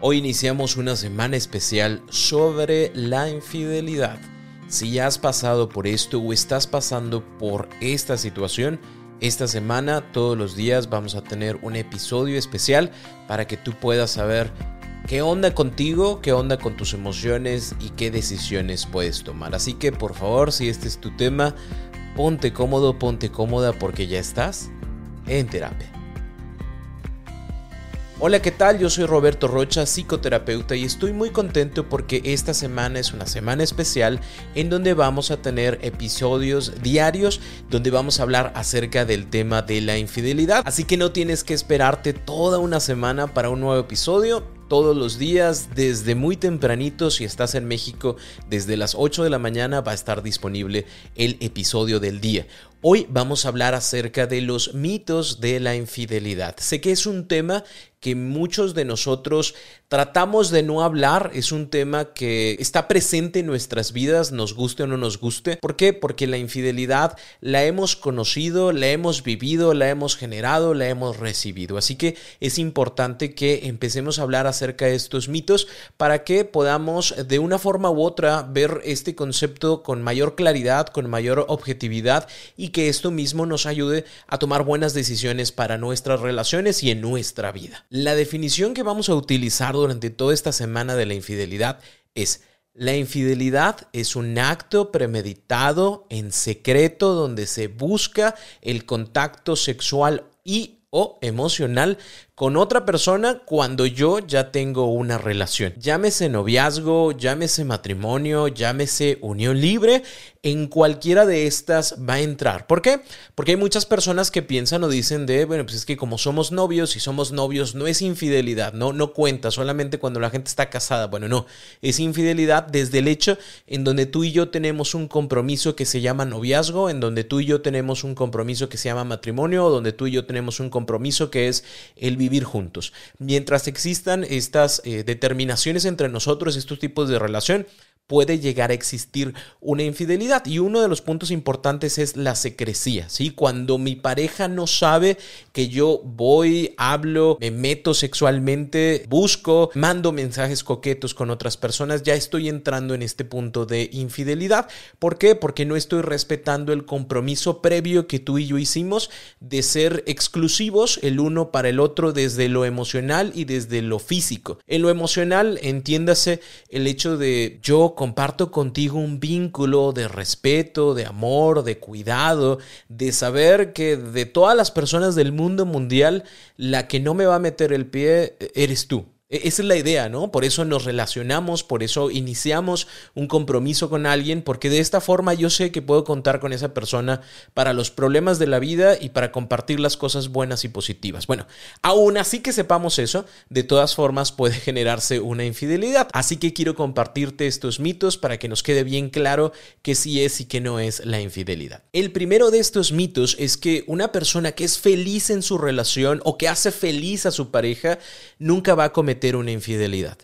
Hoy iniciamos una semana especial sobre la infidelidad. Si ya has pasado por esto o estás pasando por esta situación, esta semana todos los días vamos a tener un episodio especial para que tú puedas saber qué onda contigo, qué onda con tus emociones y qué decisiones puedes tomar. Así que por favor, si este es tu tema, ponte cómodo, ponte cómoda porque ya estás en terapia. Hola, ¿qué tal? Yo soy Roberto Rocha, psicoterapeuta, y estoy muy contento porque esta semana es una semana especial en donde vamos a tener episodios diarios donde vamos a hablar acerca del tema de la infidelidad. Así que no tienes que esperarte toda una semana para un nuevo episodio todos los días desde muy tempranito. Si estás en México, desde las 8 de la mañana va a estar disponible el episodio del día. Hoy vamos a hablar acerca de los mitos de la infidelidad. Sé que es un tema que muchos de nosotros tratamos de no hablar, es un tema que está presente en nuestras vidas, nos guste o no nos guste. ¿Por qué? Porque la infidelidad la hemos conocido, la hemos vivido, la hemos generado, la hemos recibido. Así que es importante que empecemos a hablar acerca de estos mitos para que podamos de una forma u otra ver este concepto con mayor claridad, con mayor objetividad y que esto mismo nos ayude a tomar buenas decisiones para nuestras relaciones y en nuestra vida. La definición que vamos a utilizar durante toda esta semana de la infidelidad es la infidelidad es un acto premeditado en secreto donde se busca el contacto sexual y o emocional con otra persona cuando yo ya tengo una relación. Llámese noviazgo, llámese matrimonio, llámese unión libre, en cualquiera de estas va a entrar. ¿Por qué? Porque hay muchas personas que piensan o dicen de, bueno, pues es que como somos novios y somos novios no es infidelidad, no, no cuenta solamente cuando la gente está casada. Bueno, no, es infidelidad desde el hecho en donde tú y yo tenemos un compromiso que se llama noviazgo, en donde tú y yo tenemos un compromiso que se llama matrimonio, donde tú y yo tenemos un compromiso que es el vivir vivir juntos. Mientras existan estas eh, determinaciones entre nosotros, estos tipos de relación, puede llegar a existir una infidelidad. Y uno de los puntos importantes es la secrecía, ¿sí? Cuando mi pareja no sabe que yo voy, hablo, me meto sexualmente, busco, mando mensajes coquetos con otras personas, ya estoy entrando en este punto de infidelidad. ¿Por qué? Porque no estoy respetando el compromiso previo que tú y yo hicimos de ser exclusivos el uno para el otro desde lo emocional y desde lo físico. En lo emocional, entiéndase el hecho de yo comparto contigo un vínculo de respeto, de amor, de cuidado, de saber que de todas las personas del mundo mundial, la que no me va a meter el pie eres tú. E-, esa es la idea, ¿no? Por eso nos relacionamos, por eso iniciamos un compromiso con alguien, porque de esta forma yo sé que puedo contar con esa persona para los problemas de la vida y para compartir las cosas buenas y positivas. Bueno, aún así que sepamos eso, de todas formas puede generarse una infidelidad. Así que quiero compartirte estos mitos para que nos quede bien claro que sí es y que no es la infidelidad. El primero de estos mitos es que una persona que es feliz en su relación o que hace feliz a su pareja nunca va a cometer una infidelidad.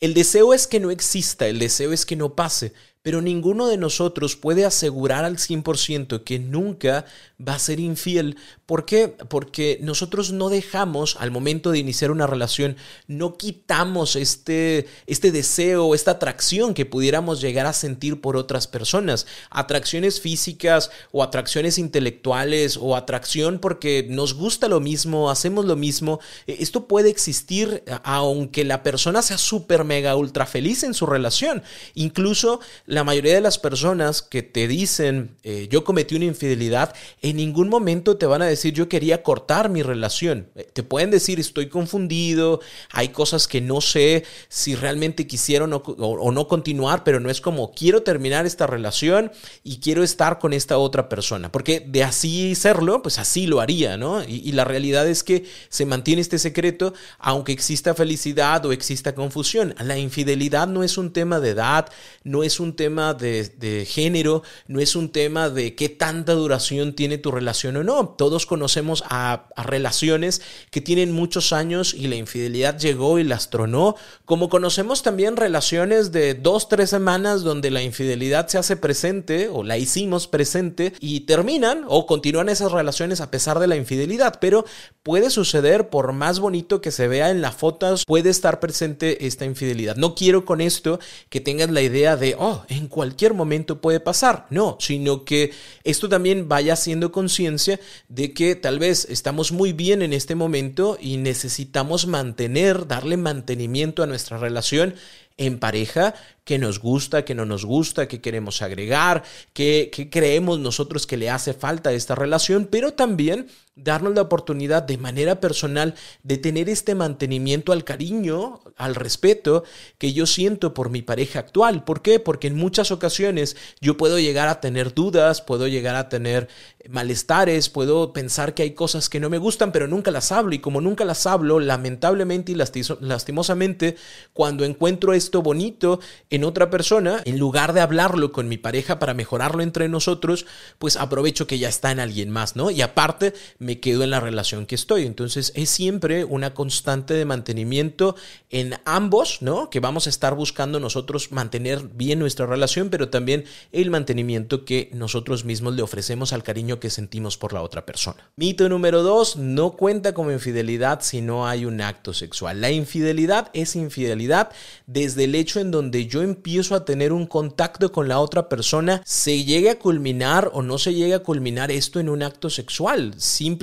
El deseo es que no exista, el deseo es que no pase, pero ninguno de nosotros puede asegurar al 100% que nunca va a ser infiel. ¿Por qué? Porque nosotros no dejamos al momento de iniciar una relación, no quitamos este, este deseo, esta atracción que pudiéramos llegar a sentir por otras personas. Atracciones físicas o atracciones intelectuales o atracción porque nos gusta lo mismo, hacemos lo mismo. E, esto puede existir aunque la persona sea súper mega ultra feliz en su relación. Incluso la mayoría de las personas que te dicen eh, yo cometí una infidelidad, en ningún momento te van a decir yo quería cortar mi relación. Eh, te pueden decir estoy confundido, hay cosas que no sé si realmente quisieron o, no continuar, pero no es como quiero terminar esta relación y quiero estar con esta otra persona. Porque de así serlo, pues así lo haría, ¿no? Y, y la realidad es que se mantiene este secreto aunque exista felicidad o exista confusión. La infidelidad no es un tema de edad, no es un tema de, género, no es un tema de qué tanta duración tiene tu relación o no. Todos conocemos a, relaciones que tienen muchos años y la infidelidad llegó y las tronó, como conocemos también relaciones de dos, tres semanas donde la infidelidad se hace presente o la hicimos presente y terminan o continúan esas relaciones a pesar de la infidelidad, pero puede suceder por más bonito que se vea en las fotos, puede estar presente esta infidelidad. No quiero con esto que tengas la idea de, oh, en cualquier momento puede pasar. No, sino que esto también vaya haciendo conciencia de que tal vez estamos muy bien en este momento y necesitamos mantener, darle mantenimiento a nuestra relación en pareja que nos gusta, que no nos gusta, que queremos agregar, que, creemos nosotros que le hace falta esta relación, pero también darnos la oportunidad de manera personal de tener este mantenimiento al cariño, al respeto que yo siento por mi pareja actual. ¿Por qué? Porque en muchas ocasiones yo puedo llegar a tener dudas, puedo llegar a tener malestares, puedo pensar que hay cosas que no me gustan, pero nunca las hablo. Y como nunca las hablo, lamentablemente y lastimosamente, cuando encuentro esto bonito en otra persona, en lugar de hablarlo con mi pareja para mejorarlo entre nosotros, pues aprovecho que ya está en alguien más, ¿no? Y aparte me quedo en la relación que estoy. Entonces es siempre una constante de mantenimiento en ambos, ¿no? Que vamos a estar buscando nosotros mantener bien nuestra relación, pero también el mantenimiento que nosotros mismos le ofrecemos al cariño que sentimos por la otra persona. Mito número dos, no cuenta como infidelidad si no hay un acto sexual. La infidelidad es infidelidad desde el hecho en donde yo empiezo a tener un contacto con la otra persona, se llegue a culminar o no se llegue a culminar esto en un acto sexual,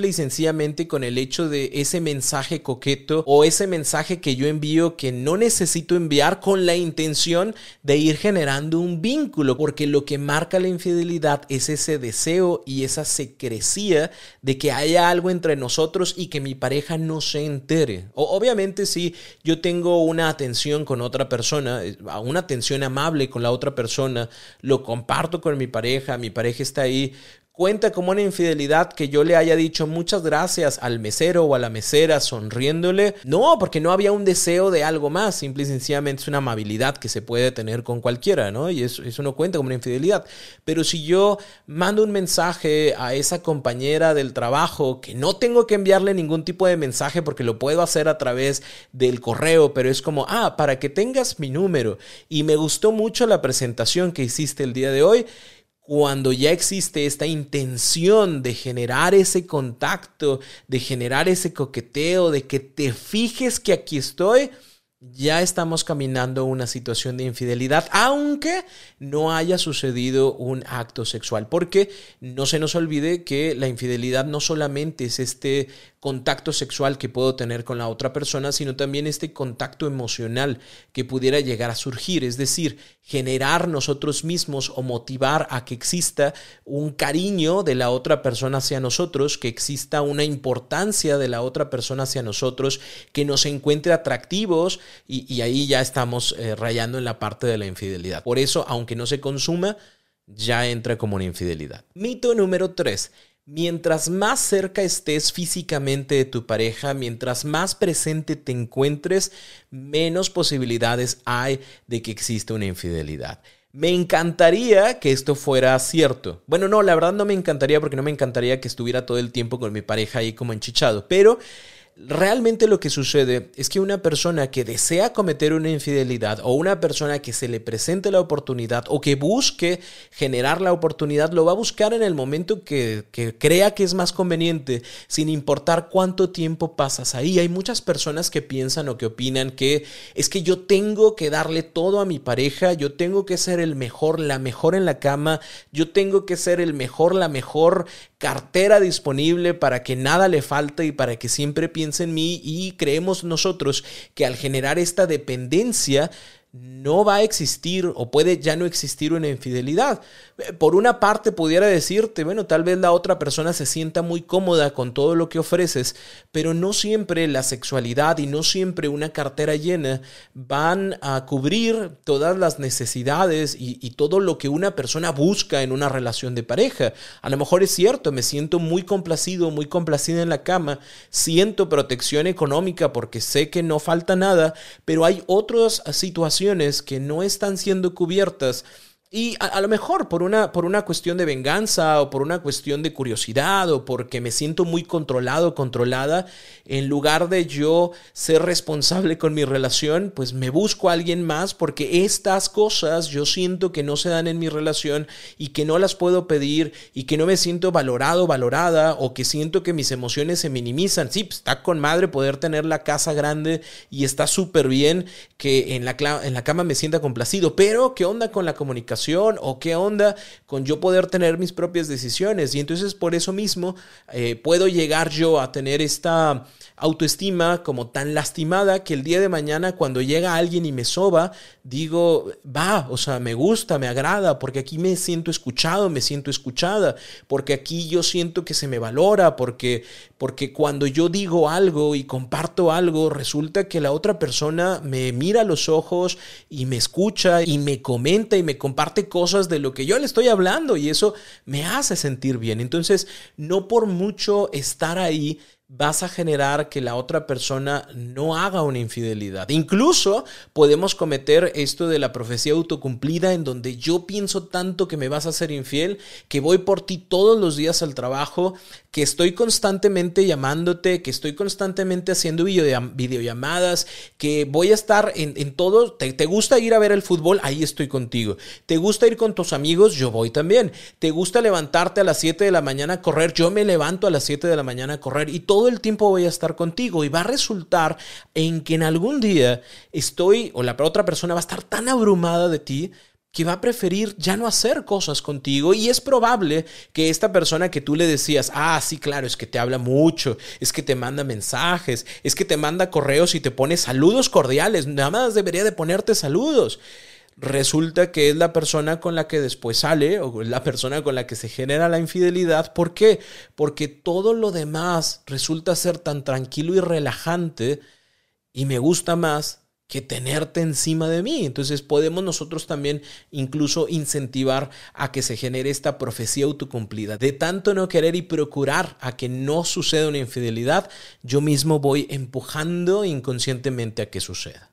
y sencillamente con el hecho de ese mensaje coqueto o ese mensaje que yo envío que no necesito enviar con la intención de ir generando un vínculo, porque lo que marca la infidelidad es ese deseo y esa secrecía de que haya algo entre nosotros y que mi pareja no se entere. O, obviamente si yo tengo una atención con otra persona, eh, una atención amable con la otra persona, lo comparto con mi pareja, mi pareja está ahí cuenta como una infidelidad que yo le haya dicho muchas gracias al mesero o a la mesera sonriéndole. No, porque no había un deseo de algo más, simple y sencillamente es una amabilidad que se puede tener con cualquiera, ¿no? Y eso, eso no cuenta como una infidelidad. Pero si yo mando un mensaje a esa compañera del trabajo que no tengo que enviarle ningún tipo de mensaje porque lo puedo hacer a través del correo, pero es como, ah, para que tengas mi número. Y me gustó mucho la presentación que hiciste el día de hoy cuando ya existe esta intención de generar ese contacto, de generar ese coqueteo, de que te fijes que aquí estoy, ya estamos caminando una situación de infidelidad, aunque no haya sucedido un acto sexual, porque no se nos olvide que la infidelidad no solamente es este contacto sexual que puedo tener con la otra persona, sino también este contacto emocional que pudiera llegar a surgir, es decir, generar nosotros mismos o motivar a que exista un cariño de la otra persona hacia nosotros, que exista una importancia de la otra persona hacia nosotros, que nos encuentre atractivos y, ahí ya estamos eh, rayando en la parte de la infidelidad. Por eso, aunque no se consuma, ya entra como una infidelidad. Mito número 3. Mientras más cerca estés físicamente de tu pareja, mientras más presente te encuentres, menos posibilidades hay de que exista una infidelidad. Me encantaría que esto fuera cierto. Bueno, no, la verdad no me encantaría porque no me encantaría que estuviera todo el tiempo con mi pareja ahí como enchichado, pero realmente lo que sucede es que una persona que desea cometer una infidelidad o una persona que se le presente la oportunidad o que busque generar la oportunidad lo va a buscar en el momento que, crea que es más conveniente sin importar cuánto tiempo pasas ahí. Hay muchas personas que piensan o que opinan que es que yo tengo que darle todo a mi pareja, yo tengo que ser el mejor, la mejor en la cama, yo tengo que ser el mejor, la mejor cartera disponible para que nada le falte y para que siempre piense en mí y creemos nosotros que al generar esta dependencia no va a existir o puede ya no existir una infidelidad. Por una parte pudiera decirte, bueno, tal vez la otra persona se sienta muy cómoda con todo lo que ofreces, pero no siempre la sexualidad y no siempre una cartera llena van a cubrir todas las necesidades y, y todo lo que una persona busca en una relación de pareja. A lo mejor es cierto, me siento muy complacido, muy complacida en la cama, siento protección económica porque sé que no falta nada, pero hay otras situaciones que no están siendo cubiertas y a, lo mejor por una, por una cuestión de venganza o por una cuestión de curiosidad o porque me siento muy controlado, controlada, en lugar de yo ser responsable con mi relación, pues me busco a alguien más porque estas cosas yo siento que no se dan en mi relación y que no las puedo pedir y que no me siento valorado, valorada o que siento que mis emociones se minimizan. Sí, pues, está con madre poder tener la casa grande y está súper bien que en la, en la cama me sienta complacido, pero ¿qué onda con la comunicación? O qué onda con yo poder tener mis propias decisiones. Y entonces por eso mismo eh, puedo llegar yo a tener esta autoestima como tan lastimada que el día de mañana cuando llega alguien y me soba, digo, va, o sea, me gusta, me agrada, porque aquí me siento escuchado, me siento escuchada, porque aquí yo siento que se me valora, porque, porque cuando yo digo algo y comparto algo, resulta que la otra persona me mira a los ojos y me escucha y me comenta y me comparte cosas de lo que yo le estoy hablando y eso me hace sentir bien. Entonces, no por mucho estar ahí, vas a generar que la otra persona no haga una infidelidad. Incluso podemos cometer esto de la profecía autocumplida en donde yo pienso tanto que me vas a ser infiel, que voy por ti todos los días al trabajo, que estoy constantemente llamándote, que estoy constantemente haciendo videollamadas, que voy a estar en, todo. ¿Te, ¿Te, gusta ir a ver el fútbol? Ahí estoy contigo. ¿Te gusta ir con tus amigos? Yo voy también. ¿Te gusta levantarte a las 7 de la mañana a correr? Yo me levanto a las 7 de la mañana a correr y todo el tiempo voy a estar contigo. Y va a resultar en que en algún día estoy o la otra persona va a estar tan abrumada de ti que va a preferir ya no hacer cosas contigo y es probable que esta persona que tú le decías, ah, sí, claro, es que te habla mucho, es que te manda mensajes, es que te manda correos y te pone saludos cordiales, nada más debería de ponerte saludos. Resulta que es la persona con la que después sale o la persona con la que se genera la infidelidad. ¿Por qué? Porque todo lo demás resulta ser tan tranquilo y relajante y me gusta más que tenerte encima de mí. Entonces podemos nosotros también incluso incentivar a que se genere esta profecía autocumplida. De tanto no querer y procurar a que no suceda una infidelidad, yo mismo voy empujando inconscientemente a que suceda.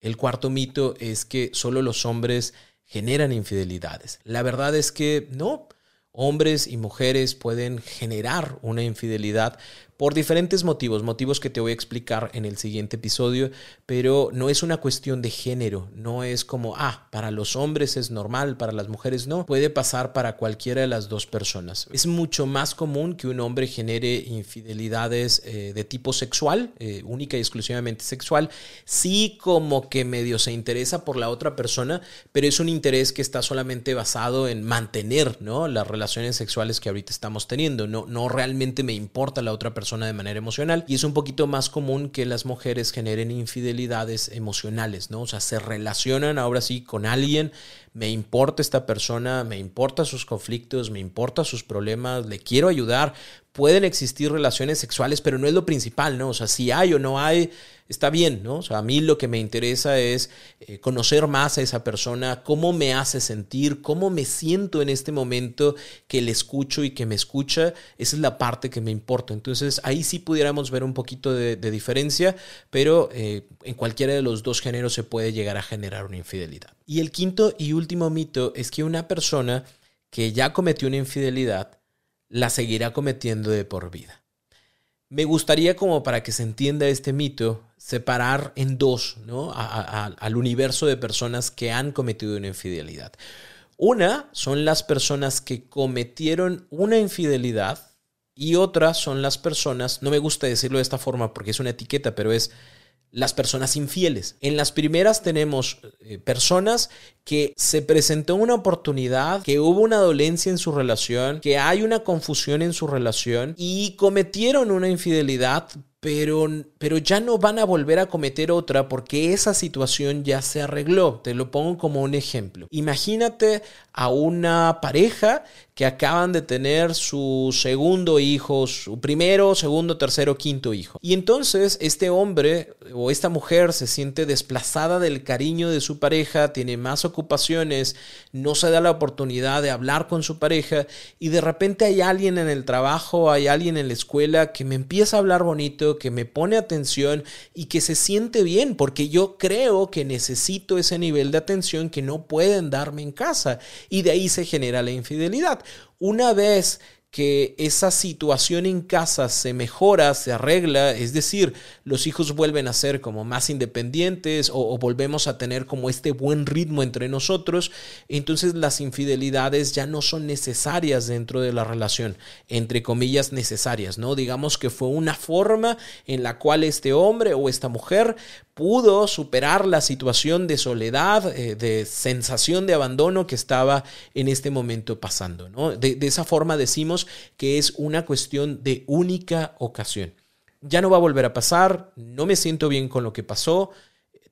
El cuarto mito es que solo los hombres generan infidelidades. La verdad es que no. hombres y mujeres pueden generar una infidelidad por diferentes motivos, motivos que te voy a explicar en el siguiente episodio, pero no es una cuestión de género, no es como, ah, para los hombres es normal, para las mujeres no, puede pasar para cualquiera de las dos personas. Es mucho más común que un hombre genere infidelidades eh, de tipo sexual, eh, única y exclusivamente sexual, sí como que medio se interesa por la otra persona, pero es un interés que está solamente basado en mantener, ¿no? Las relaciones sexuales que ahorita estamos teniendo, no, no realmente me importa la otra persona de manera emocional y es un poquito más común que las mujeres generen infidelidades emocionales, ¿no? O sea, se relacionan ahora sí con alguien, me importa esta persona, me importa sus conflictos, me importa sus problemas, le quiero ayudar. Pueden existir relaciones sexuales, pero no es lo principal, ¿no? O sea, si hay o no hay, está bien, ¿no? O sea, a mí lo que me interesa es eh, conocer más a esa persona, cómo me hace sentir, cómo me siento en este momento que le escucho y que me escucha. Esa es la parte que me importa. Entonces, ahí sí pudiéramos ver un poquito de, diferencia, pero eh, en cualquiera de los dos géneros se puede llegar a generar una infidelidad. Y el quinto y último mito es que una persona que ya cometió una infidelidad la seguirá cometiendo de por vida. me gustaría como para que se entienda este mito, separar en dos ¿no? al universo de personas que han cometido una infidelidad. Una son las personas que cometieron una infidelidad y otra son las personas, no me gusta decirlo de esta forma porque es una etiqueta, pero es las personas infieles. En las primeras tenemos eh, personas que se presentó una oportunidad, que hubo una dolencia en su relación, que hay una confusión en su relación y cometieron una infidelidad, pero, pero ya no van a volver a cometer otra porque esa situación ya se arregló. Te lo pongo como un ejemplo. Imagínate a una pareja que acaban de tener su segundo hijo, su primero, segundo, tercero, quinto hijo. Y entonces este hombre o esta mujer se siente desplazada del cariño de su pareja, tiene más ocupaciones, no se da la oportunidad de hablar con su pareja y de repente hay alguien en el trabajo, hay alguien en la escuela que me empieza a hablar bonito, que me pone atención y que se siente bien porque yo creo que necesito ese nivel de atención que no pueden darme en casa y de ahí se genera la infidelidad. Una vez que esa situación en casa se mejora, se arregla, es decir, los hijos vuelven a ser como más independientes o, volvemos a tener como este buen ritmo entre nosotros, entonces las infidelidades ya no son necesarias dentro de la relación, entre comillas necesarias, ¿no? Digamos que fue una forma en la cual este hombre o esta mujer pudo superar la situación de soledad, eh, de sensación de abandono que estaba en este momento pasando. ¿no? De, de esa forma decimos que es una cuestión de única ocasión. Ya no va a volver a pasar, no me siento bien con lo que pasó,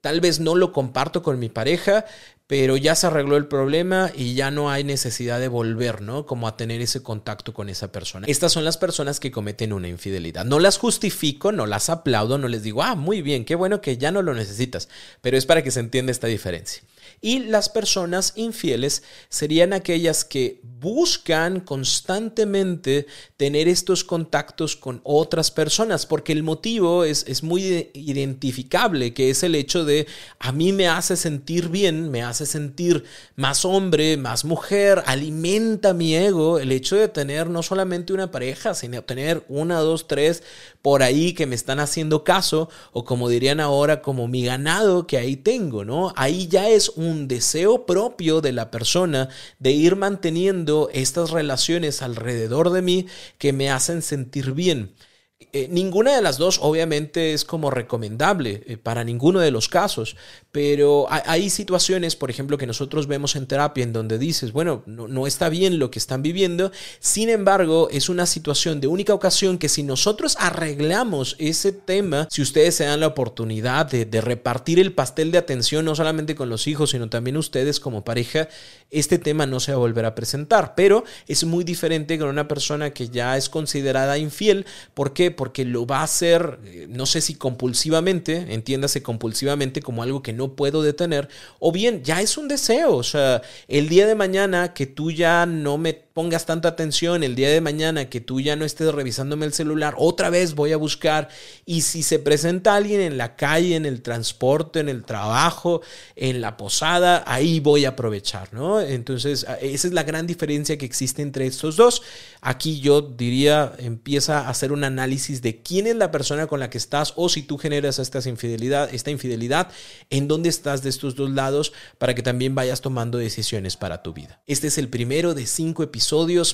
tal vez no lo comparto con mi pareja, pero ya se arregló el problema y ya no hay necesidad de volver, ¿no? Como a tener ese contacto con esa persona. Estas son las personas que cometen una infidelidad. No las justifico, no las aplaudo, no les digo, ah, muy bien, qué bueno que ya no lo necesitas, pero es para que se entienda esta diferencia. Y las personas infieles serían aquellas que buscan constantemente tener estos contactos con otras personas, porque el motivo es, es muy identificable, que es el hecho de a mí me hace sentir bien, me hace sentir más hombre, más mujer, alimenta mi ego el hecho de tener no solamente una pareja, sino tener una, dos, tres por ahí que me están haciendo caso, o como dirían ahora, como mi ganado que ahí tengo, ¿no? Ahí ya es un deseo propio de la persona de ir manteniendo estas relaciones alrededor de mí que me hacen sentir bien. Eh, ninguna de las dos obviamente es como recomendable eh, para ninguno de los casos, pero hay, situaciones, por ejemplo, que nosotros vemos en terapia en donde dices, bueno, no, está bien lo que están viviendo, sin embargo, es una situación de única ocasión que si nosotros arreglamos ese tema, si ustedes se dan la oportunidad de, de repartir el pastel de atención, no solamente con los hijos, sino también ustedes como pareja, este tema no se va a volver a presentar, pero es muy diferente con una persona que ya es considerada infiel, ¿por Porque lo va a hacer, eh, no sé si compulsivamente, entiéndase compulsivamente como algo que no puedo detener, o bien ya es un deseo, o sea, el día de mañana que tú ya no me pongas tanta atención, el día de mañana que tú ya no estés revisándome el celular, otra vez voy a buscar, y si se presenta alguien en la calle, en el transporte, en el trabajo, en la posada, ahí voy a aprovechar, ¿no? Entonces, esa es la gran diferencia que existe entre estos dos. Aquí yo diría, empieza a hacer un análisis de quién es la persona con la que estás o si tú generas esta infidelidad, esta infidelidad, en dónde estás de estos dos lados para que también vayas tomando decisiones para tu vida. Este es el primero de cinco episodios.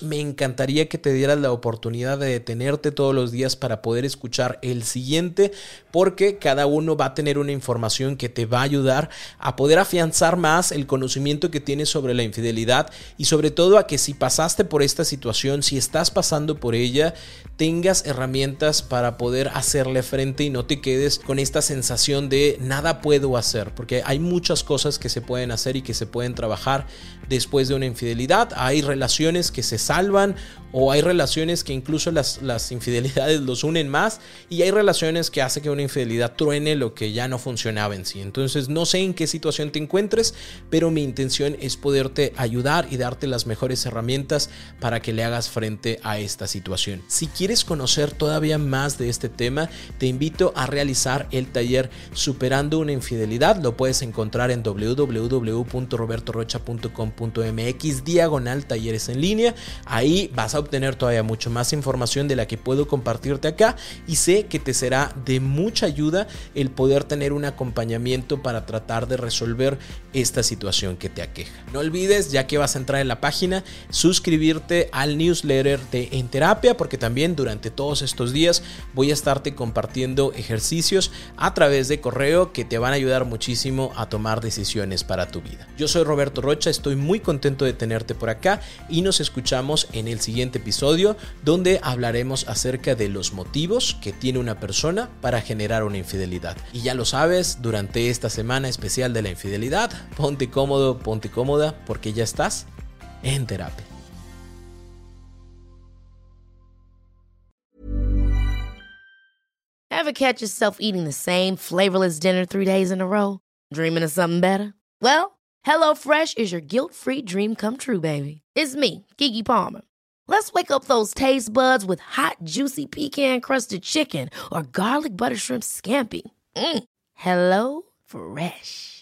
Me encantaría que te dieras la oportunidad de detenerte todos los días para poder escuchar el siguiente, porque cada uno va a tener una información que te va a ayudar a poder afianzar más el conocimiento que tienes sobre la infidelidad y sobre todo a que si pasaste por esta situación, si estás pasando por ella, tengas herramientas para poder hacerle frente y no te quedes con esta sensación de nada puedo hacer, porque hay muchas cosas que se pueden hacer y que se pueden trabajar después de una infidelidad. Hay que se salvan o hay relaciones que incluso las, las infidelidades los unen más y hay relaciones que hace que una infidelidad truene lo que ya no funcionaba en sí. Entonces no sé en qué situación te encuentres, pero mi intención es poderte ayudar y darte las mejores herramientas para que le hagas frente a esta situación. Si quieres conocer todavía más de este tema, te invito a realizar el taller Superando una infidelidad. Lo puedes encontrar en www.robertorocha.com.mx diagonal talleres en línea Ahí vas a obtener todavía mucho más información de la que puedo compartirte acá y sé que te será de mucha ayuda el poder tener un acompañamiento para tratar de resolver esta situación que te aqueja. No olvides, ya que vas a entrar en la página, suscribirte al newsletter de En Terapia porque también durante todos estos días voy a estarte compartiendo ejercicios a través de correo que te van a ayudar muchísimo a tomar decisiones para tu vida. Yo soy Roberto Rocha, estoy muy contento de tenerte por acá y nos escuchamos en el siguiente episodio donde hablaremos acerca de los motivos que tiene una persona para generar una infidelidad. Y ya lo sabes, durante esta semana especial de la infidelidad, ponte cómodo, ponte cómoda porque ya estás en terapia. Ever catch yourself eating the same flavorless dinner three days in a row? Dreaming of something better? Well, HelloFresh is your guilt-free dream come true, baby. It's me, Kiki Palmer. Let's wake up those taste buds with hot, juicy pecan-crusted chicken or garlic butter shrimp scampi. Mm. Hello Fresh.